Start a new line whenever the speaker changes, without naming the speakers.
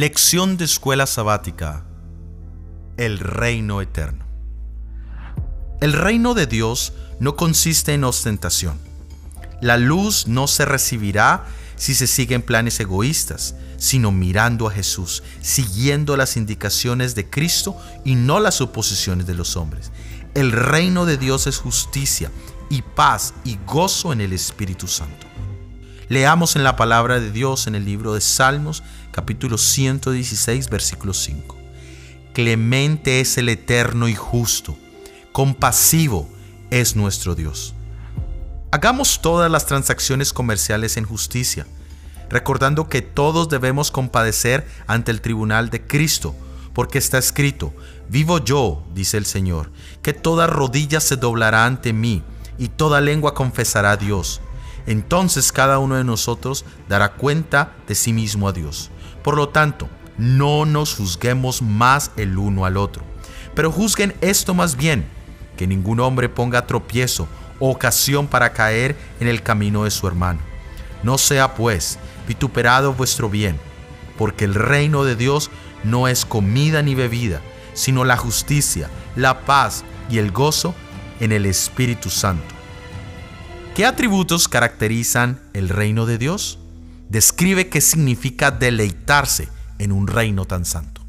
Lección de escuela sabática. El reino eterno. El reino de Dios no consiste en ostentación. La luz no se recibirá si se siguen planes egoístas, sino mirando a Jesús, siguiendo las indicaciones de Cristo y no las suposiciones de los hombres. El reino de Dios es justicia y paz y gozo en el Espíritu Santo. Leamos en la palabra de Dios en el libro de Salmos, capítulo 116, versículo 5. Clemente es el eterno y justo, compasivo es nuestro Dios. Hagamos todas las transacciones comerciales en justicia, recordando que todos debemos compadecer ante el tribunal de Cristo, porque está escrito, vivo yo, dice el Señor, que toda rodilla se doblará ante mí y toda lengua confesará a Dios entonces cada uno de nosotros dará cuenta de sí mismo a Dios. Por lo tanto, no nos juzguemos más el uno al otro, pero juzguen esto más bien, que ningún hombre ponga tropiezo o ocasión para caer en el camino de su hermano. No sea pues vituperado vuestro bien, porque el reino de Dios no es comida ni bebida, sino la justicia, la paz y el gozo en el Espíritu Santo ¿Qué atributos caracterizan el reino de Dios? Describe qué significa deleitarse en un reino tan santo.